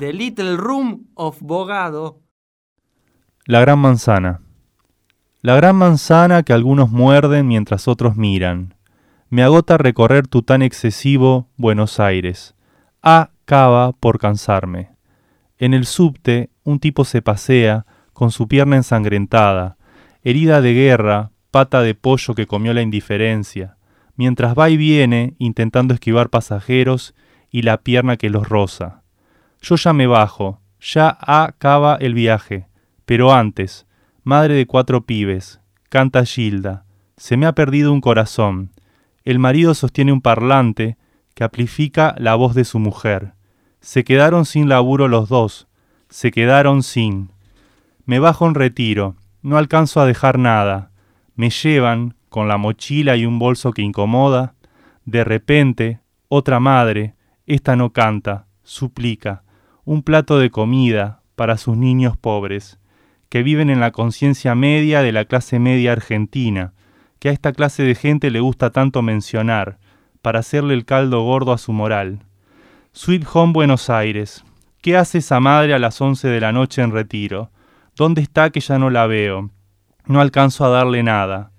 The Little Room of Bogado. La gran manzana. La gran manzana que algunos muerden mientras otros miran. Me agota recorrer tu tan excesivo Buenos Aires. Acaba por cansarme. En el subte un tipo se pasea con su pierna ensangrentada, herida de guerra, pata de pollo que comió la indiferencia, mientras va y viene intentando esquivar pasajeros y la pierna que los roza. Yo ya me bajo, ya acaba el viaje, pero antes, madre de cuatro pibes, canta Gilda, se me ha perdido un corazón. El marido sostiene un parlante que amplifica la voz de su mujer. Se quedaron sin laburo los dos, se quedaron sin. Me bajo en retiro, no alcanzo a dejar nada. Me llevan, con la mochila y un bolso que incomoda. De repente, otra madre, esta no canta, suplica, un plato de comida para sus niños pobres, que viven en la conciencia media de la clase media argentina, que a esta clase de gente le gusta tanto mencionar, para hacerle el caldo gordo a su moral. Sweet Home Buenos Aires. ¿Qué hace esa madre a las once de la noche en retiro? ¿Dónde está que ya no la veo? No alcanzo a darle nada.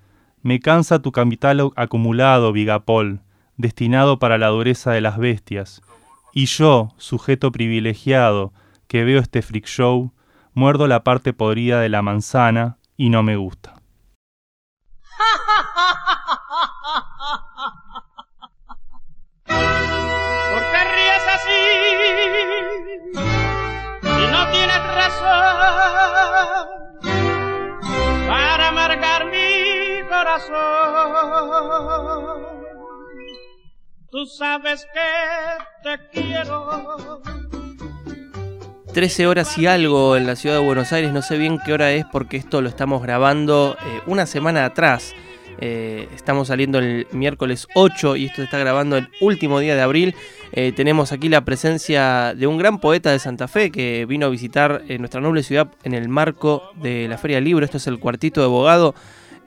Me cansa tu capital acumulado, Vigapol, destinado para la dureza de las bestias. Y yo, sujeto privilegiado, que veo este freak show, muerdo la parte podrida de la manzana y no me gusta. ¿Por qué ríes así? Si no tienes razón para amargar mi corazón. Tú sabes que te quiero. 13 horas y algo en la ciudad de Buenos Aires, no sé bien qué hora es porque esto lo estamos grabando eh, una semana atrás. Eh, estamos saliendo el miércoles 8 y esto se está grabando el último día de abril. Eh, tenemos aquí la presencia de un gran poeta de Santa Fe que vino a visitar nuestra noble ciudad en el marco de la Feria del Libro. Esto es el cuartito de abogado.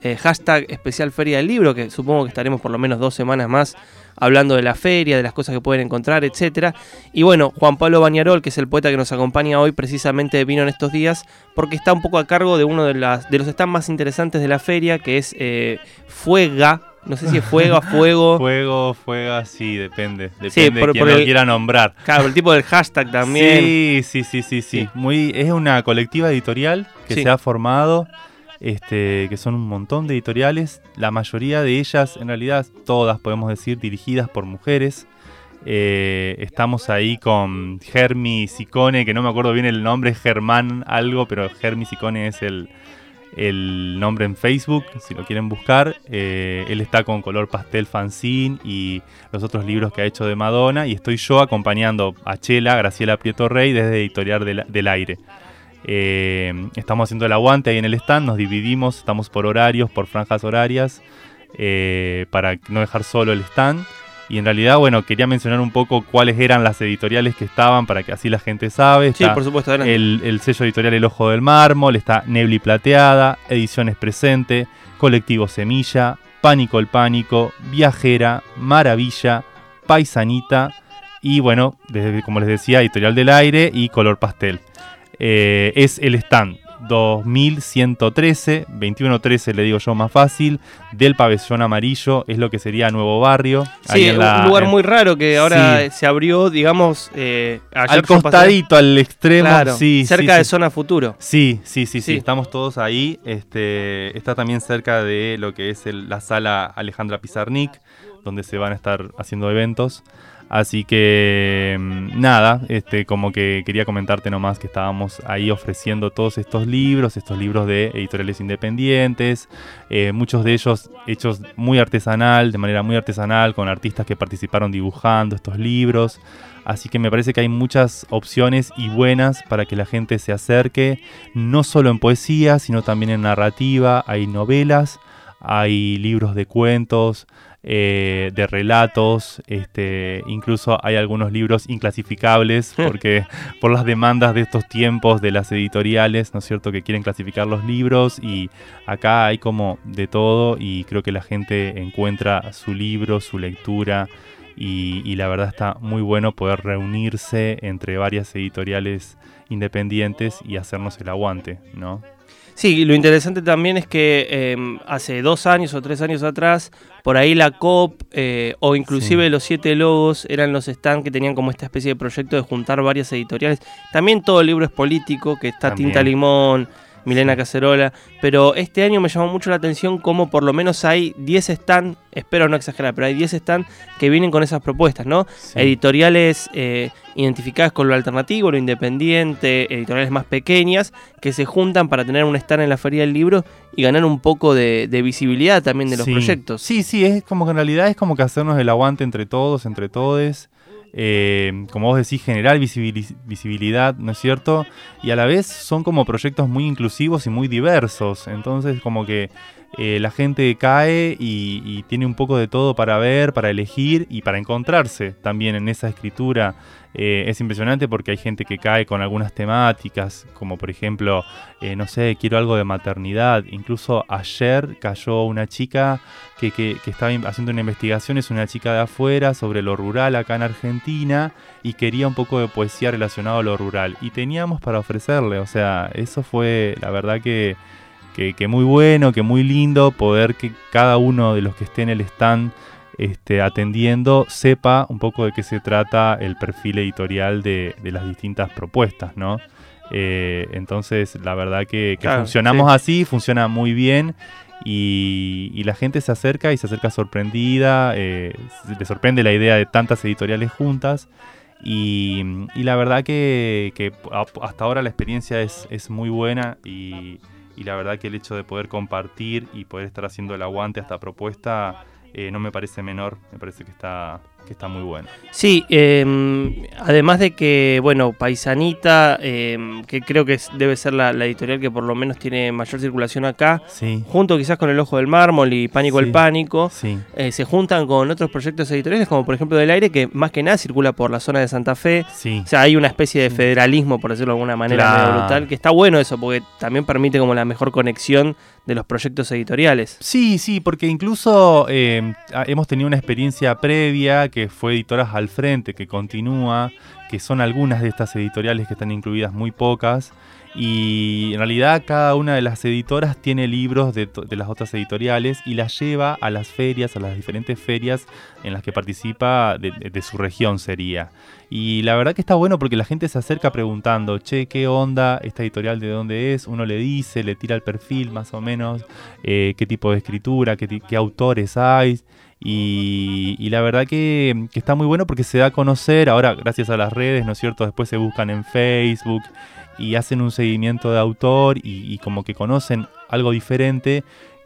Eh, hashtag especial Feria del Libro, que supongo que estaremos por lo menos dos semanas más hablando de la feria, de las cosas que pueden encontrar, etcétera. Y bueno, Juan Pablo Bañarol, que es el poeta que nos acompaña hoy, precisamente vino en estos días porque está un poco a cargo de uno de, las, de los stands más interesantes de la feria, que es eh, Fuega. No sé si es Fuega, Fuego. Fuego, fuega, sí, depende. Depende Sí, de quién por lo quiera nombrar. Claro, el tipo del hashtag también. Sí, sí, sí, sí, sí. Sí. Muy, es una colectiva editorial que Sí. se ha formado, este, que son un montón de editoriales. La mayoría de ellas, en realidad, todas podemos decir, dirigidas por mujeres. Eh, estamos ahí con Germi Sicone, que no me acuerdo bien el nombre, Germán algo, pero Germi Sicone es el, nombre en Facebook, si lo quieren buscar. Eh, él está con color pastel fanzine y los otros libros que ha hecho de Madonna. Y estoy yo acompañando a Chela, Graciela Prieto Rey, desde Editorial del Aire. Eh, estamos haciendo el aguante ahí en el stand, nos dividimos, estamos por horarios, por franjas horarias, eh, para no dejar solo el stand. Y en realidad, bueno, quería mencionar un poco cuáles eran las editoriales que estaban para que así la gente sabe. Sí, por supuesto, el, el sello editorial El Ojo del Mármol, está Nebli Plateada, Ediciones Presente, Colectivo Semilla, Pánico el Pánico, Viajera, Maravilla, Paisanita y bueno, desde, como les decía, Editorial del Aire y Color Pastel. Eh, es el stand 2113, 2113 le digo yo más fácil, del pabellón amarillo, es lo que sería Nuevo Barrio. Sí, un lugar en- muy raro que ahora Sí. se abrió, digamos, eh, al pasé- costadito, al extremo, Claro, sí, cerca sí. de Zona Futuro. Sí, sí, sí, sí, Sí. estamos todos ahí. Este, está también cerca de lo que es el- la sala Alejandra Pizarnik, donde se van a estar haciendo eventos. Así que nada, este, como que quería comentarte nomás que estábamos ahí ofreciendo todos estos libros, estos libros de editoriales independientes, eh, muchos de ellos hechos muy artesanal, de manera muy artesanal, con artistas que participaron dibujando estos libros. Así que me parece que hay muchas opciones y buenas para que la gente se acerque, no solo en poesía, sino también en narrativa, hay novelas, hay libros de cuentos, eh, de relatos, este, incluso hay algunos libros inclasificables porque por las demandas de estos tiempos de las editoriales, ¿no es cierto?, que quieren clasificar los libros y acá hay como de todo y creo que la gente encuentra su libro, su lectura y, y la verdad está muy bueno poder reunirse entre varias editoriales independientes y hacernos el aguante, ¿no? Sí, lo interesante también es que eh, hace dos años o tres años atrás, por ahí la COP eh, o inclusive Sí. los siete logos eran los stands que tenían como esta especie de proyecto de juntar varias editoriales. También todo el libro es político, que está También. Tinta Limón, Milena. Cacerola, pero este año me llamó mucho la atención como por lo menos hay 10 stands, espero no exagerar, pero hay 10 stands que vienen con esas propuestas, ¿no? Sí. editoriales eh, identificadas con lo alternativo, lo independiente, editoriales más pequeñas, que se juntan para tener un stand en la Feria del Libro y ganar un poco de, de visibilidad también de los Sí. proyectos. Sí, sí, es como que en realidad es como que hacernos el aguante entre todos, entre todes. Eh, como vos decís, generar visibili- visibilidad, ¿no es cierto? Y a la vez son como proyectos muy inclusivos y muy diversos. Entonces, como que eh, la gente cae y, tiene un poco de todo para ver, para elegir y para encontrarse también en esa escritura. Eh, es impresionante porque hay gente que cae con algunas temáticas, como por ejemplo, eh, no sé, quiero algo de maternidad. Incluso ayer cayó una chica que, que- estaba haciendo una investigación, es una chica de afuera sobre lo rural acá en Argentina y quería un poco de poesía relacionado a lo rural. Y teníamos para ofrecerle, o sea, eso fue la verdad que, que, que muy bueno, que muy lindo poder que cada uno de los que esté en el stand este, atendiendo sepa un poco de qué se trata el perfil editorial de, de las distintas propuestas, ¿no? Eh, entonces, la verdad que, que Claro, funcionamos sí. así, funciona muy bien y, y la gente se acerca y se acerca sorprendida, eh, le sorprende la idea de tantas editoriales juntas y, y la verdad que, que hasta ahora la experiencia es, es muy buena y, y la verdad que el hecho de poder compartir y poder estar haciendo el aguante a esta propuesta eh, no me parece menor, me parece que está, que está muy bueno. Sí, eh, además de que, bueno, Paisanita, eh, que creo que debe ser la, la editorial que por lo menos tiene mayor circulación acá, Sí, junto quizás con El Ojo del Mármol y Pánico Sí. el Pánico, sí, eh, se juntan con otros proyectos editoriales, como por ejemplo Del Aire, que más que nada circula por la zona de Santa Fe. sí. O sea, hay una especie de federalismo, por decirlo de alguna manera, Claro. medio brutal, que está bueno eso, porque también permite como la mejor conexión de los proyectos editoriales. Sí, sí, porque incluso eh, hemos tenido una experiencia previa que fue Editoras al Frente, que continúa, que son algunas de estas editoriales que están incluidas, muy pocas. Y en realidad cada una de las editoras tiene libros de, de las otras editoriales y las lleva a las ferias, a las diferentes ferias en las que participa de, su región sería. Y la verdad que está bueno porque la gente se acerca preguntando, che, ¿qué onda esta editorial de dónde es? Uno le dice, le tira el perfil más o menos, eh, qué tipo de escritura, qué, qué autores hay. Y, la verdad que, está muy bueno porque se da a conocer, ahora gracias a las redes, ¿no es cierto? Después se buscan en Facebook y hacen un seguimiento de autor y como que conocen algo diferente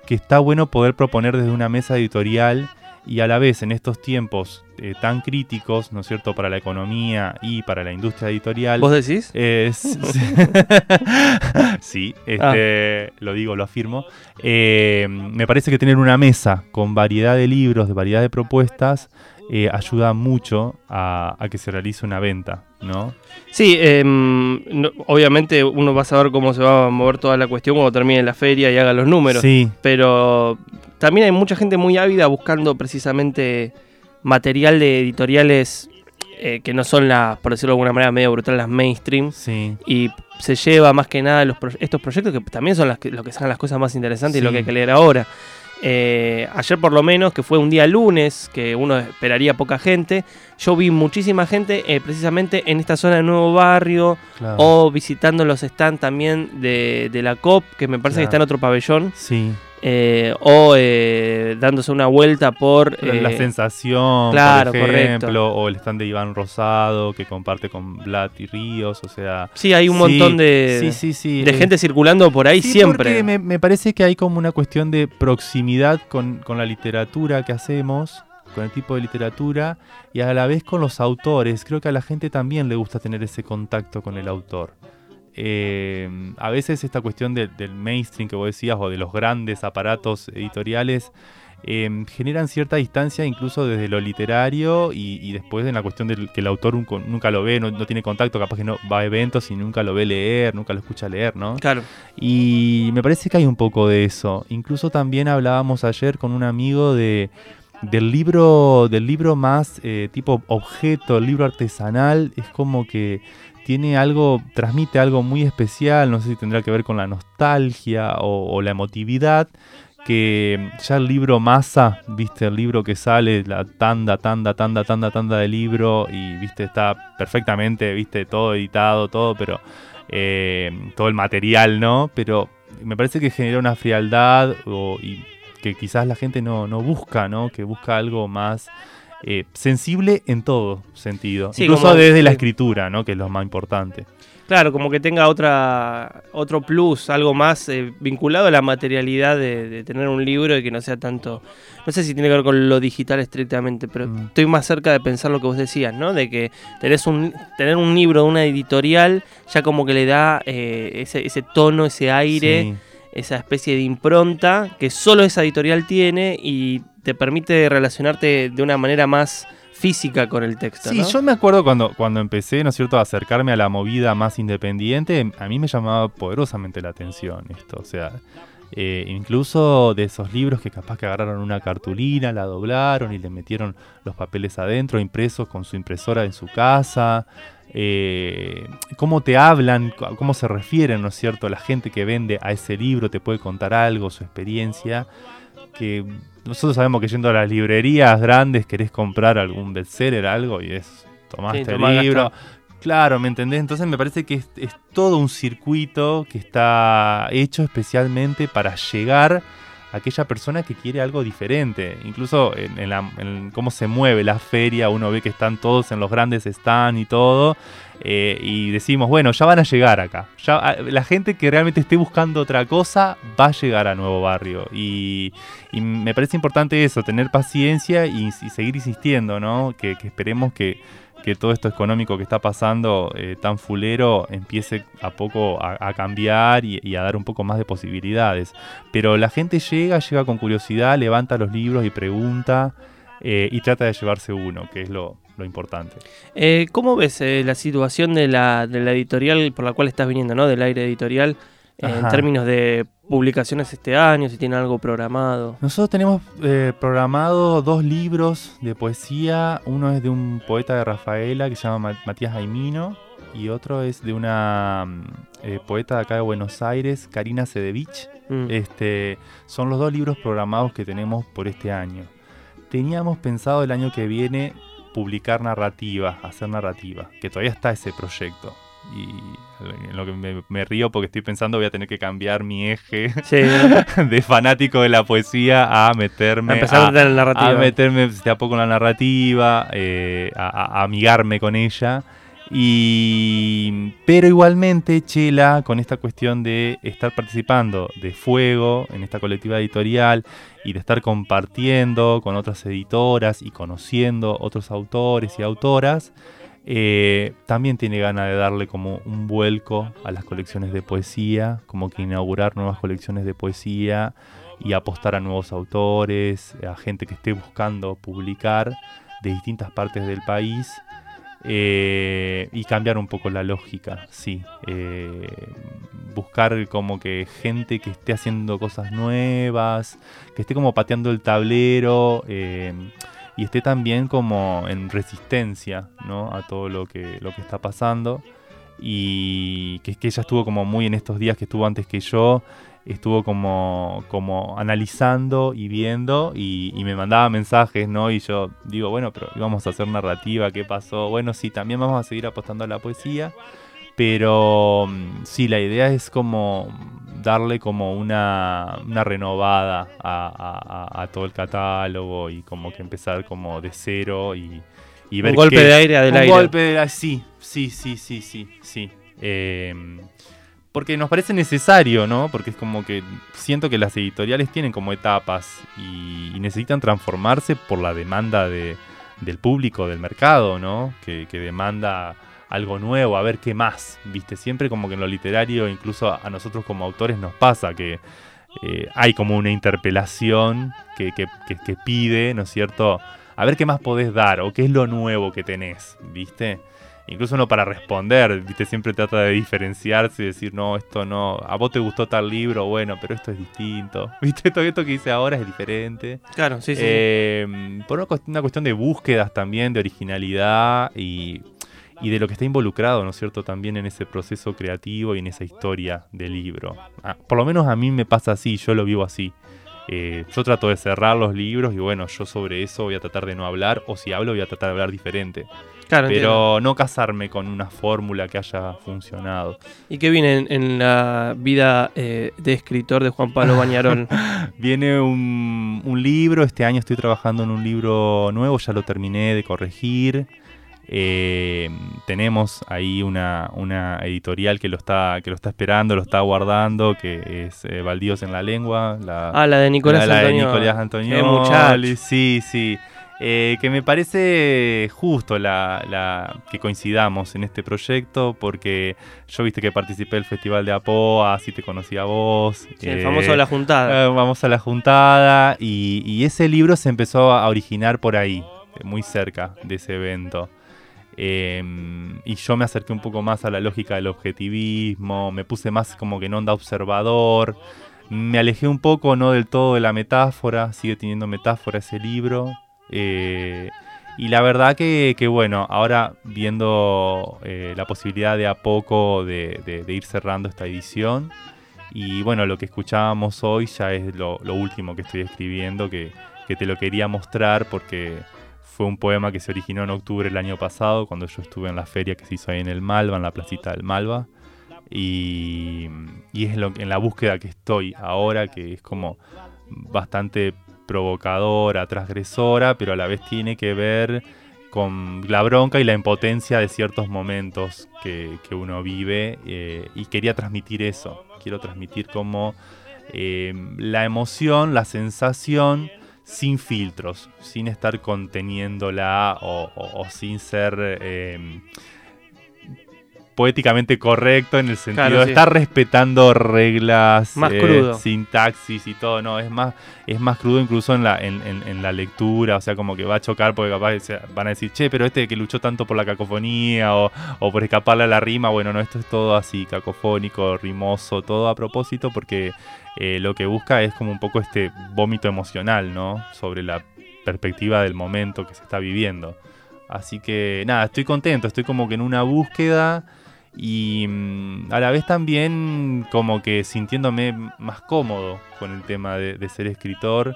que está bueno poder proponer desde una mesa editorial y a la vez en estos tiempos eh, tan críticos, ¿no es cierto?, para la economía y para la industria editorial. ¿Vos decís? Eh, sí, este, lo digo, lo afirmo. Eh, me parece que tener una mesa con variedad de libros, de variedad de propuestas, eh, ayuda mucho a, a que se realice una venta, ¿no? Sí, no- obviamente uno va a saber cómo se va a mover toda la cuestión cuando termine la feria y haga los números. Sí, Pero también hay mucha gente muy ávida buscando precisamente material de editoriales eh, que no son las, por decirlo de alguna manera, medio brutal, las mainstream. sí. Y se lleva más que nada los pro- estos proyectos que también son las que, lo que sacan las cosas más interesantes y lo que hay que leer ahora. Eh, ayer por lo menos, que fue un día lunes, que uno esperaría poca gente, yo vi muchísima gente eh, precisamente en esta zona de Nuevo Barrio Claro. o visitando los stands también de, de la COP, que me parece que está en otro pabellón. Sí, eh, o eh, dándose una vuelta por... La- la eh, sensación, claro, por correcto. ejemplo, o el stand de Iván Rosado que comparte con Vlad y Ríos, o sea... Sí, hay un sí, montón de, sí, sí, sí, de eh, gente circulando por ahí siempre. me, me parece que hay como una cuestión de proximidad con, con la literatura que hacemos, con el tipo de literatura, y a la vez con los autores. Creo que a la gente también le gusta tener ese contacto con el autor. Eh, a veces esta cuestión de- del mainstream que vos decías o de los grandes aparatos editoriales eh, generan cierta distancia incluso desde lo literario y, y después en la cuestión del que el autor nunca, nunca lo ve, no, no tiene contacto, capaz que no va a eventos y nunca lo ve leer, nunca lo escucha leer, ¿no? Claro. Y me parece que hay un poco de eso. Incluso también hablábamos ayer con un amigo de del libro del libro más eh, tipo objeto, el libro artesanal, es como que tiene algo, transmite algo muy especial, no sé si tendrá que ver con la nostalgia o, la emotividad, que ya el libro masa, viste, el libro que sale, la tanda, tanda, tanda, tanda, tanda de libro, y viste, está perfectamente, viste, todo editado, todo, pero eh, todo el material, ¿no? Pero me parece que genera una frialdad o- y que quizás la gente no, no busca, ¿no? Que busca algo más eh, sensible en todo sentido. Sí, Incluso como- desde la escritura, ¿no? Que es lo más importante. Claro, como que tenga otra otro plus, algo más eh, vinculado a la materialidad de, de tener un libro y que no sea tanto... No sé si tiene que ver con lo digital estrictamente, pero Mm. estoy más cerca de pensar lo que vos decías, ¿no? De que tenés un, tener un libro de una editorial ya como que le da eh, ese, ese tono, ese aire, Sí. esa especie de impronta que solo esa editorial tiene y te permite relacionarte de una manera más física con el texto, Sí, ¿no? yo me acuerdo cuando, cuando empecé, ¿no es cierto?, a acercarme a la movida más independiente, a mí me llamaba poderosamente la atención esto. O sea, eh, incluso de esos libros que capaz que agarraron una cartulina, la doblaron y le metieron los papeles adentro, impresos con su impresora en su casa. eh, cómo te hablan, cómo se refieren, ¿no es cierto? La gente que vende a ese libro te puede contar algo, su experiencia que nosotros sabemos que yendo a las librerías grandes querés comprar algún bestseller, algo, y es, tomaste Sí, el tomá, libro. Claro, ¿me entendés? Entonces me parece que es, es todo un circuito que está hecho especialmente para llegar aquella persona que quiere algo diferente. Incluso en, cómo se mueve la feria, uno ve que están todos en los grandes stands y todo. eh, y decimos, bueno, ya van a llegar acá. Ah, la gente que realmente esté buscando otra cosa va a llegar a Nuevo Barrio. Y, me parece importante eso, tener paciencia y, seguir insistiendo, ¿no? Que esperemos que, que todo esto económico que está pasando eh, tan fulero empiece a poco a, cambiar y, a dar un poco más de posibilidades. Pero la gente llega, llega con curiosidad, levanta los libros y pregunta eh, y trata de llevarse uno, que es lo, lo importante. Eh, ¿Cómo ves la situación de la, de la editorial por la cual estás viniendo, ¿no? Del aire editorial, en términos de publicaciones este año, si tiene algo programado. Nosotros tenemos eh, programado dos libros de poesía. Uno es de un poeta de Rafaela que se llama Ma- Matías Aimino. Y otro es de una mm, eh, poeta de acá de Buenos Aires, Karina Sedevich. Mm. Este, son los dos libros programados que tenemos por este año. Teníamos pensado el año que viene publicar narrativa, hacer narrativa, que todavía está ese proyecto. Y en lo que me, me río porque estoy pensando voy a tener que cambiar mi eje Sí, de fanático de la poesía a meterme a empezar a la narrativa. a meterme de a poco en la narrativa, eh, a- a amigarme con ella. Y, pero igualmente, Chela, con esta cuestión de estar participando de Fuego en esta colectiva editorial y de estar compartiendo con otras editoras y conociendo otros autores y autoras, eh, también tiene ganas de darle como un vuelco a las colecciones de poesía, como que inaugurar nuevas colecciones de poesía y apostar a nuevos autores, a gente que esté buscando publicar de distintas partes del país eh, y cambiar un poco la lógica, sí. eh, buscar como que gente que esté haciendo cosas nuevas, que esté como pateando el tablero eh, y esté también como en resistencia ¿no? a todo lo que, lo que está pasando. Y que, que ella estuvo como muy en estos días que estuvo antes que yo, estuvo como, como analizando y viendo y, y me mandaba mensajes, ¿no? Y yo digo, bueno, pero íbamos a hacer narrativa, ¿qué pasó? Bueno, sí, también vamos a seguir apostando a la poesía, pero mm, sí, la idea es como darle como una, una renovada a, a- a- a todo el catálogo y como que empezar como de cero y, y ver Un golpe de aire del un aire. golpe de aire, sí, sí, sí, sí, sí, sí. Eh, porque nos parece necesario, ¿no? Porque es como que siento que las editoriales tienen como etapas y, y necesitan transformarse por la demanda de, del público, del mercado, ¿no? Que, que demanda algo nuevo, a ver qué más, ¿viste? Siempre como que en lo literario, incluso a nosotros como autores nos pasa que eh, hay como una interpelación que, que- que- que pide, ¿no es cierto? A ver qué más podés dar o qué es lo nuevo que tenés, ¿viste? Incluso uno para responder, ¿viste? Siempre trata de diferenciarse y decir, no, esto no, a vos te gustó tal libro, bueno, pero esto es distinto, ¿viste? Todo esto que hice ahora es diferente. Claro, sí, sí. Eh, por una cuestión de búsquedas también, de originalidad y, y de lo que está involucrado, ¿no es cierto?, también en ese proceso creativo y en esa historia del libro. Ah, por lo menos a mí me pasa así, yo lo vivo así. Eh, yo trato de cerrar los libros y bueno, yo sobre eso voy a tratar de no hablar, o si hablo voy a tratar de hablar diferente. claro, entiendo. Pero no casarme con una fórmula que haya funcionado. ¿Y qué viene en, en la vida eh, de escritor de Juan Pablo Bañarol? Viene un, un libro, este año estoy trabajando en un libro nuevo, ya lo terminé de corregir. Eh, tenemos ahí una, una editorial que lo está que lo está esperando, lo está guardando, que es eh, Baldíos en la lengua. La, ah, la de Nicolás la, la de Antonio. Nicolás muchacho. Sí, sí. Eh, que me parece justo la, la- que coincidamos en este proyecto, porque yo viste que participé del Festival de Apoa, así te conocí a vos. Sí, el eh, famoso La Juntada. eh, vamos a la juntada y, y ese libro se empezó a originar por ahí, muy cerca de ese evento. Eh, y yo me acerqué un poco más a la lógica del objetivismo, me puse más como que en onda observador, me alejé un poco, no del todo de la metáfora, sigue teniendo metáfora ese libro. eh, y la verdad que, bueno, ahora viendo eh, la posibilidad de a poco de, ir cerrando esta edición, y bueno, lo que escuchábamos hoy ya es lo, último que estoy escribiendo, que te lo quería mostrar porque fue un poema que se originó en octubre del año pasado, cuando yo estuve en la feria que se hizo ahí en el Malva, en la placita del Malva. Y, es lo, en la búsqueda que estoy ahora, que es como bastante provocadora, transgresora, pero a la vez tiene que ver con la bronca y la impotencia de ciertos momentos que, que uno vive eh, y quería transmitir eso, quiero transmitir como eh, la emoción, la sensación sin filtros, sin estar conteniéndola o, sin ser eh, poéticamente correcto en el sentido Claro, de sí. estar respetando reglas, Más crudo. sintaxis y todo, no, es más, es más crudo incluso en la, en, en- en la lectura, o sea, como que va a chocar porque capaz van a decir, che, pero este que luchó tanto por la cacofonía o, o por escaparle a la rima, bueno, no, esto es todo así, cacofónico, rimoso, todo a propósito porque eh, lo que busca es como un poco este vómito emocional, ¿no? Sobre la perspectiva del momento que se está viviendo. Así que nada, estoy contento, estoy como que en una búsqueda y mm, a la vez también como que sintiéndome más cómodo con el tema de, ser escritor,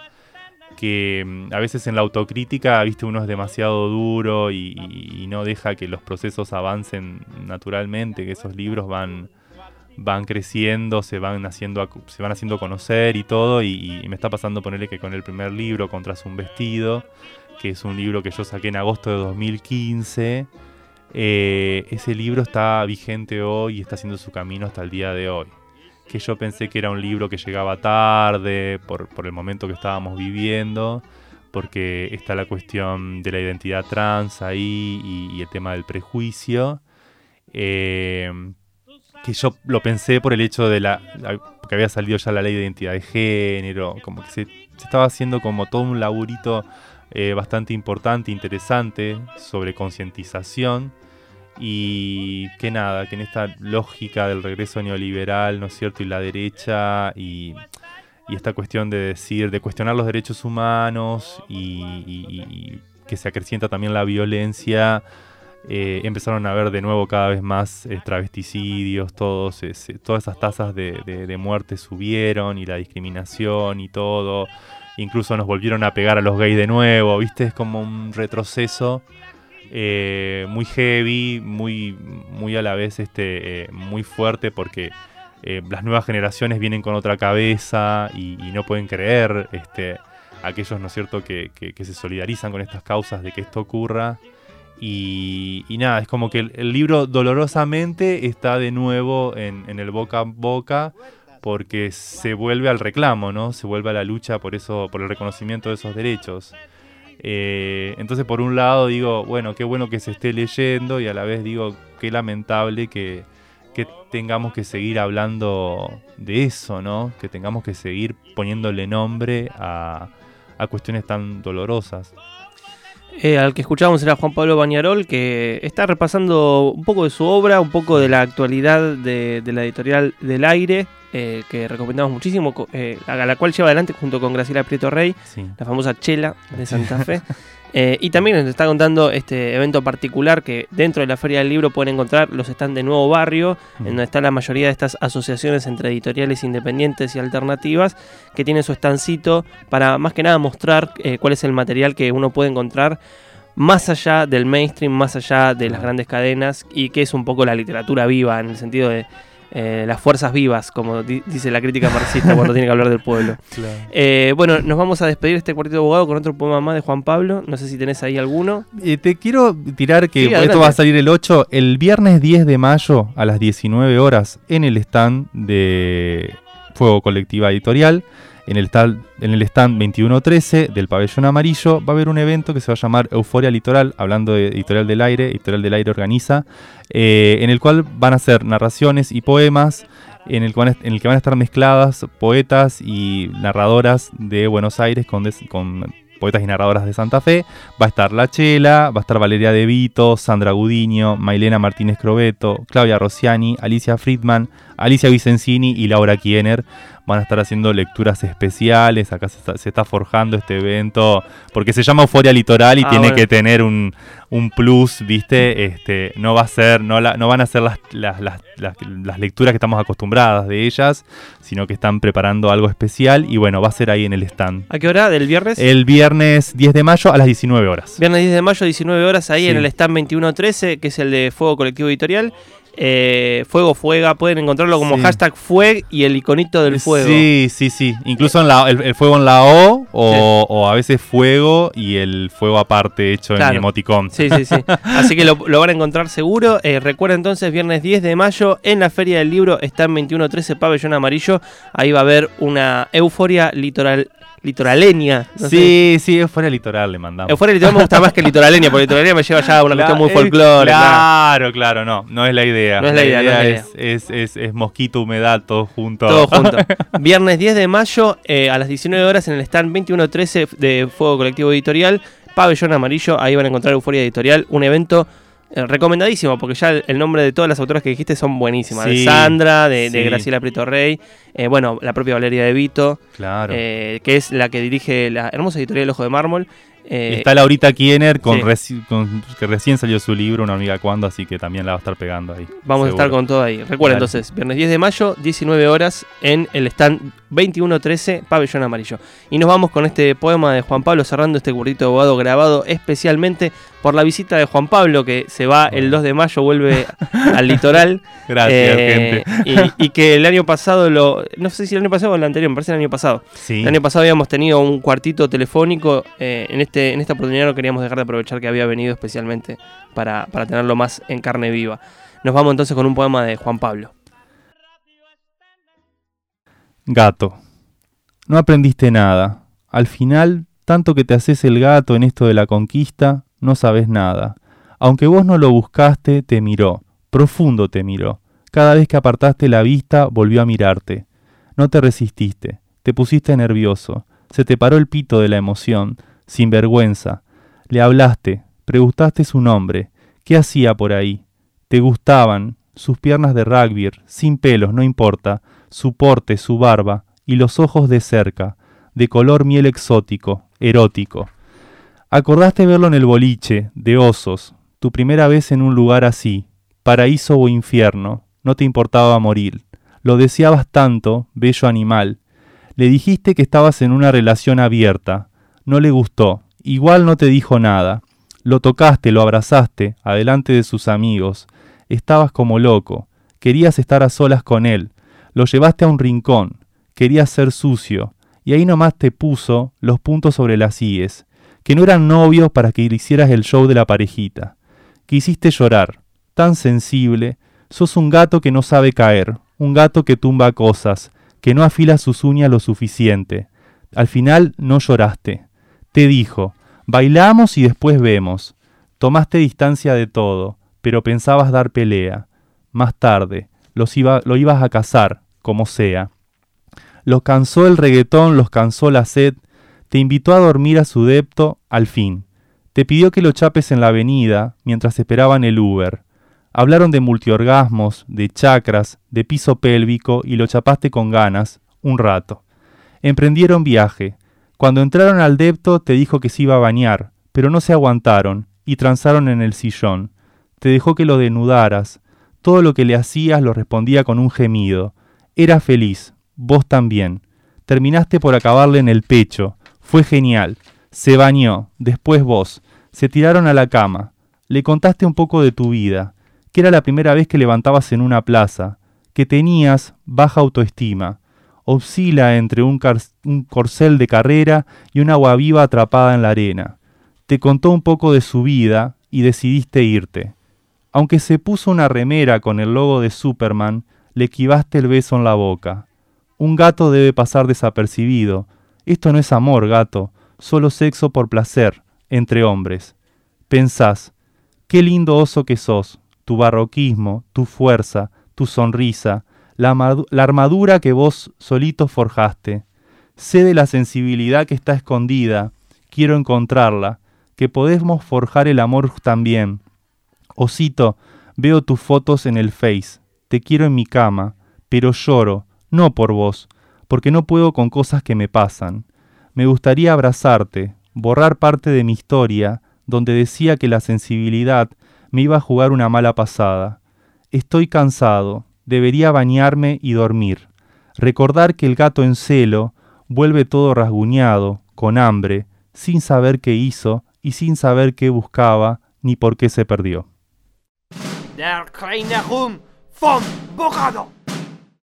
que mm, a veces en la autocrítica, viste, uno es demasiado duro y, no deja que los procesos avancen naturalmente, que esos libros van, van creciendo, se van haciendo, se van haciendo conocer y todo, y, y me está pasando ponerle que con el primer libro, Contras un vestido, que es un libro que yo saqué en agosto de 2015, eh, ese libro está vigente hoy y está haciendo su camino hasta el día de hoy. Que yo pensé que era un libro que llegaba tarde por, por el momento que estábamos viviendo, porque está la cuestión de la identidad trans ahí y, el tema del prejuicio. Eh, que yo lo pensé por el hecho de la, que había salido ya la ley de identidad de género, como que se, se estaba haciendo como todo un laburito eh, bastante importante, interesante sobre concientización y que nada, que en esta lógica del regreso neoliberal, ¿no es cierto? Y la derecha y, esta cuestión de decir, de cuestionar los derechos humanos y, que se acrecienta también la violencia, eh, empezaron a ver de nuevo cada vez más eh, travesticidios, todos, ese- todas esas tasas de, de- de muerte subieron y la discriminación y todo. Incluso nos volvieron a pegar a los gays de nuevo, ¿viste? Es como un retroceso eh, muy heavy, muy, muy a la vez este, eh, muy fuerte porque eh, las nuevas generaciones vienen con otra cabeza y, no pueden creer, este, aquellos, ¿no es cierto?, que, se solidarizan con estas causas de que esto ocurra. Y, y nada, es como que el, el libro dolorosamente está de nuevo en, en el boca a boca porque se vuelve al reclamo, ¿no? Se vuelve a la lucha por eso, por el reconocimiento de esos derechos. Eh, entonces, por un lado, digo, bueno, qué bueno que se esté leyendo y a la vez digo, qué lamentable que, que tengamos que seguir hablando de eso, ¿no? Que tengamos que seguir poniéndole nombre a, a cuestiones tan dolorosas. Eh, al que escuchábamos era Juan Pablo Bañarol, que está repasando un poco de su obra, un poco de la actualidad de, de la editorial del aire, eh, que recomendamos muchísimo, eh, a la cual lleva adelante junto con Graciela Prieto Rey, Sí. la famosa Chela de Santa Fe. Eh, y también nos está contando este evento particular que dentro de la Feria del Libro pueden encontrar los stands de Nuevo Barrio, en donde está la mayoría de estas asociaciones entre editoriales independientes y alternativas, que tienen su estancito para más que nada mostrar cuál es el material que uno puede encontrar más allá del mainstream, más allá de las grandes cadenas, y que es un poco la literatura viva, en el sentido de eh, las fuerzas vivas, como di- dice la crítica marxista cuando tiene que hablar del pueblo. Eh, bueno, nos vamos a despedir de este cuartito de abogado con otro poema más de Juan Pablo. No sé si tenés ahí alguno. Eh, te quiero tirar que Sí, esto va a salir el 8, el viernes 10 de mayo a las 19 horas en el stand de Fuego Colectiva Editorial. En el, stand 2113 del pabellón amarillo va a haber un evento que se va a llamar Euforia Litoral, hablando de Editorial del Aire, Editorial del Aire organiza, eh, en el cual van a ser narraciones y poemas, en el, que van a estar mezcladas poetas y narradoras de Buenos Aires con, poetas y narradoras de Santa Fe. Va a estar La Chela, va a estar Valeria De Vito, Sandra Gudiño, Mailena Martínez Crobeto, Claudia Rossiani, Alicia Friedman, Alicia Vicenzini y Laura Kiener. Van a estar haciendo lecturas especiales. Acá se está, se está forjando este evento porque se llama Euforia Litoral y Ah, tiene bueno. que tener un, un plus, ¿viste? Este, no va a ser, no, la- no van a ser las, las, las- las- lecturas que estamos acostumbradas de ellas, sino que están preparando algo especial y bueno, va a ser ahí en el stand. ¿A qué hora? ¿Del viernes? El viernes 10 de mayo a las 19 horas. Viernes 10 de mayo, 19 horas, ahí Sí. en el stand 2113, que es el de Fuego Colectivo Editorial. Eh, fuego Fuega, pueden encontrarlo como Sí. hashtag Fueg y el iconito del fuego. Sí, sí, sí. Incluso en la- el, el fuego en la O o, o a veces fuego y el fuego aparte hecho Claro. en emoticón. Sí, sí, sí. Así que lo, lo van a encontrar seguro. Eh, recuerda entonces, viernes 10 de mayo, en la Feria del Libro, está en 2113 Pabellón Amarillo. Ahí va a haber una euforia litoral, litoraleña. no sé. sí, sí, es fuera litoral le mandamos. Euforia litoral me gusta más que litoraleña, porque litoraleña me lleva ya a una cuestión muy eh, folclórica. Claro, claro, no, no es la idea. No es la idea, no es la es, es, es- es mosquito, humedad, todo junto. Todo junto. Viernes 10 de mayo eh, a las 19 horas en el stand 2113 de Fuego Colectivo Editorial, Pabellón Amarillo. Ahí van a encontrar Euforia Editorial, un evento recomendadísimo, porque ya el, nombre de todas las autoras que dijiste son buenísimas. De Sandra, de. Graciela Prieto Rey, eh, bueno, la propia Valeria De Vito, Claro. eh, que es la que dirige la hermosa editorial El Ojo de Mármol. Eh, Está Laurita Kiener, con, sí. reci- con- que recién salió su libro, Una amiga cuando, así que también la va a estar pegando ahí. Vamos a estar con todo ahí. Recuerda Dale. entonces, viernes 10 de mayo, 19 horas, en el stand 2113, Pabellón Amarillo. Y nos vamos con este poema de Juan Pablo, cerrando este currito de abogado grabado especialmente por la visita de Juan Pablo, que se va el 2 de mayo, vuelve al litoral. Gracias, Eh, gente. Y, y que el año pasado, lo no sé si el año pasado o el anterior, me parece el año pasado. Sí. El año pasado habíamos tenido un cuartito telefónico. eh, en, este, en esta oportunidad no queríamos dejar de aprovechar que había venido especialmente para, para tenerlo más en carne viva. Nos vamos entonces con un poema de Juan Pablo. Gato. No aprendiste nada. Al final, tanto que te haces el gato en esto de la conquista, no sabes nada. Aunque vos no lo buscaste, te miró, profundo te miró. Cada vez que apartaste la vista, volvió a mirarte. No te resististe, te pusiste nervioso, se te paró el pito de la emoción, sin vergüenza. Le hablaste, preguntaste su nombre, qué hacía por ahí. Te gustaban, sus piernas de rugby, sin pelos, no importa, su porte, su barba, y los ojos de cerca, de color miel exótico, erótico. Acordaste verlo en el boliche, de osos, tu primera vez en un lugar así, paraíso o infierno, no te importaba morir. Lo deseabas tanto, bello animal. Le dijiste que estabas en una relación abierta. No le gustó. Igual no te dijo nada. Lo tocaste, lo abrazaste, adelante de sus amigos. Estabas como loco. Querías estar a solas con él. Lo llevaste a un rincón, querías ser sucio, y ahí nomás te puso los puntos sobre las IES, que no eran novios para que le hicieras el show de la parejita. Que hiciste llorar, tan sensible, sos un gato que no sabe caer, un gato que tumba cosas, que no afila sus uñas lo suficiente. Al final no lloraste. Te dijo, bailamos y después vemos. Tomaste distancia de todo, pero pensabas dar pelea. Más tarde, los iba, lo ibas a cazar, como sea. Los cansó el reggaetón, los cansó la sed, te invitó a dormir a su depto, al fin. Te pidió que lo chapes en la avenida, mientras esperaban el Uber. Hablaron de multiorgasmos, de chakras, de piso pélvico y lo chapaste con ganas, un rato. Emprendieron viaje. Cuando entraron al depto te dijo que se iba a bañar, pero no se aguantaron y transaron en el sillón. Te dejó que lo denudaras. Todo lo que le hacías lo respondía con un gemido. Era feliz, vos también. Terminaste por acabarle en el pecho. Fue genial. Se bañó, después vos. Se tiraron a la cama. Le contaste un poco de tu vida, que era la primera vez que levantabas en una plaza, que tenías baja autoestima. Oscila entre un, corcel de carrera y un agua viva atrapada en la arena. Te contó un poco de su vida y decidiste irte. Aunque se puso una remera con el logo de Superman, le esquivaste el beso en la boca. Un gato debe pasar desapercibido. Esto no es amor, gato, solo sexo por placer, entre hombres. Pensás, qué lindo oso que sos, tu barroquismo, tu fuerza, tu sonrisa, la, la armadura que vos solito forjaste. Sé de la sensibilidad que está escondida, quiero encontrarla, que podemos forjar el amor también. Osito, veo tus fotos en el Face, te quiero en mi cama, pero lloro, no por vos, porque no puedo con cosas que me pasan. Me gustaría abrazarte, borrar parte de mi historia, donde decía que la sensibilidad me iba a jugar una mala pasada. Estoy cansado, debería bañarme y dormir. Recordar que el gato en celo vuelve todo rasguñado, con hambre, sin saber qué hizo y sin saber qué buscaba ni por qué se perdió. Der kleine vom.